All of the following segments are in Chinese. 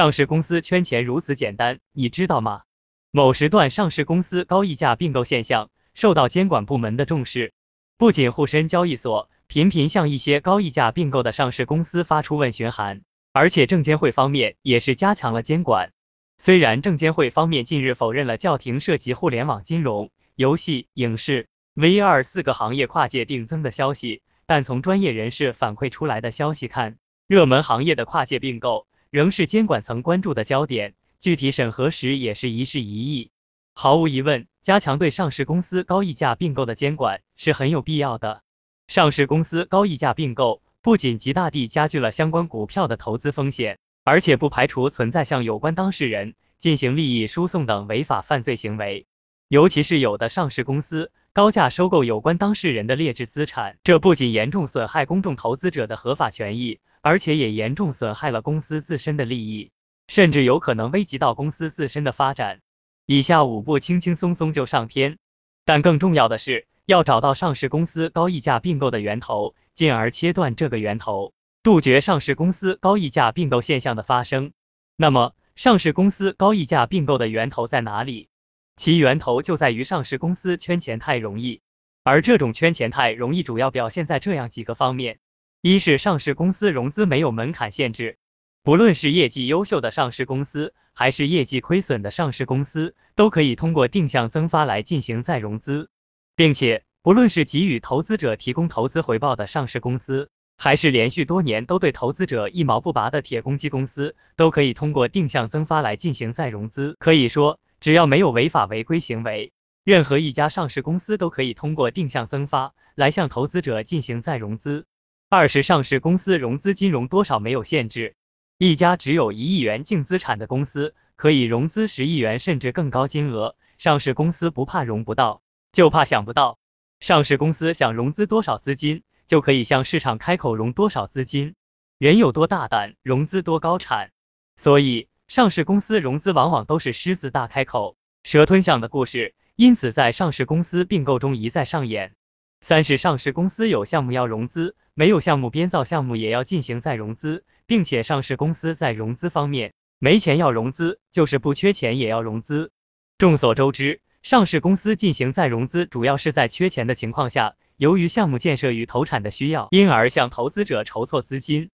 上市公司圈钱如此简单，你知道吗？某时段上市公司高溢价并购现象受到监管部门的重视，不仅沪深交易所频频向一些高溢价并购的上市公司发出问询函，而且证监会方面也是加强了监管。虽然证监会方面近日否认了叫停涉及互联网金融、游戏、影视、VR 四个行业跨界定增的消息，但从专业人士反馈出来的消息看，热门行业的跨界并购仍是监管层关注的焦点。具体审核时也是一事一议。毫无疑问，加强对上市公司高溢价并购的监管是很有必要的。上市公司高溢价并购不仅极大地加剧了相关股票的投资风险，而且不排除存在向有关当事人进行利益输送等违法犯罪行为。尤其是有的上市公司高价收购有关当事人的劣质资产，这不仅严重损害公众投资者的合法权益，而且也严重损害了公司自身的利益。甚至有可能危及到公司自身的发展。以下五步轻轻松松就上天，但更重要的是要找到上市公司高溢价并购的源头，进而切断这个源头，杜绝上市公司高溢价并购现象的发生。那么，上市公司高溢价并购的源头在哪里？其源头就在于上市公司圈钱太容易，而这种圈钱太容易主要表现在这样几个方面：一是上市公司融资没有门槛限制。不论是业绩优秀的上市公司，还是业绩亏损的上市公司，都可以通过定向增发来进行再融资，并且不论是给予投资者提供投资回报的上市公司，还是连续多年都对投资者一毛不拔的铁公鸡公司，都可以通过定向增发来进行再融资。可以说，只要没有违法违规行为，任何一家上市公司都可以通过定向增发来向投资者进行再融资。二是上市公司融资金融多少没有限制。一家只有一亿元净资产的公司，可以融资十亿元甚至更高金额。上市公司不怕融不到，就怕想不到。上市公司想融资多少资金，就可以向市场开口融多少资金。人有多大胆，融资多高产。所以，上市公司融资往往都是狮子大开口，蛇吞象的故事，因此在上市公司并购中一再上演。三是上市公司有项目要融资，没有项目编造项目也要进行再融资。并且上市公司在融资方面没钱要融资，就是不缺钱也要融资。众所周知，上市公司进行再融资主要是在缺钱的情况下，由于项目建设与投产的需要，因而向投资者筹措资金。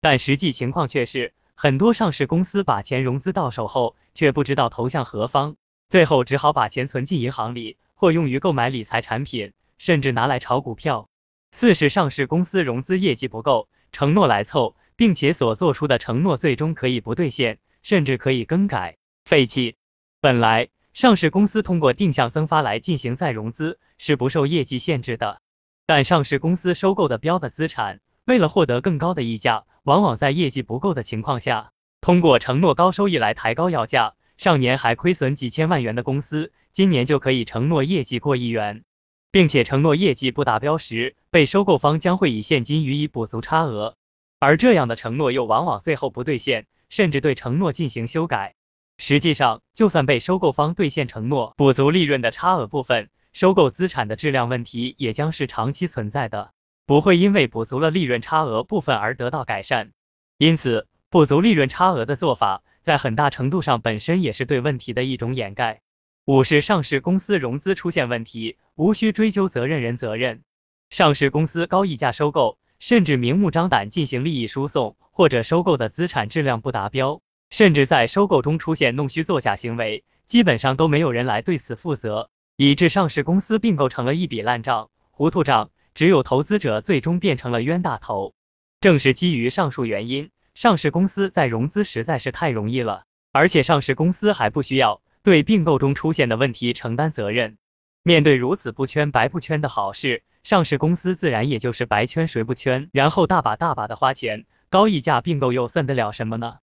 但实际情况却是，很多上市公司把钱融资到手后，却不知道投向何方，最后只好把钱存进银行里，或用于购买理财产品，甚至拿来炒股票。四是上市公司融资业绩不够，承诺来凑。并且所做出的承诺最终可以不兑现，甚至可以更改、废弃。本来上市公司通过定向增发来进行再融资是不受业绩限制的，但上市公司收购的标的资产，为了获得更高的溢价，往往在业绩不够的情况下，通过承诺高收益来抬高要价。上年还亏损几千万元的公司，今年就可以承诺业绩过亿元，并且承诺业绩不达标时，被收购方将会以现金予以补足差额。而这样的承诺又往往最后不兑现，甚至对承诺进行修改。实际上，就算被收购方兑现承诺，补足利润的差额部分，收购资产的质量问题也将是长期存在的，不会因为补足了利润差额部分而得到改善。因此，补足利润差额的做法，在很大程度上本身也是对问题的一种掩盖。五是上市公司融资出现问题，无需追究责任人责任。上市公司高溢价收购。甚至明目张胆进行利益输送，或者收购的资产质量不达标，甚至在收购中出现弄虚作假行为，基本上都没有人来对此负责，以致上市公司并购成了一笔烂账、糊涂账，只有投资者最终变成了冤大头。正是基于上述原因，上市公司在融资实在是太容易了，而且上市公司还不需要对并购中出现的问题承担责任。面对如此不圈白不圈的好事。上市公司自然也就是白圈谁不圈，然后大把大把的花钱，高溢价并购又算得了什么呢？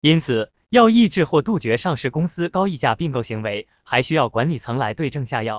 因此，要抑制或杜绝上市公司高溢价并购行为，还需要管理层来对症下药。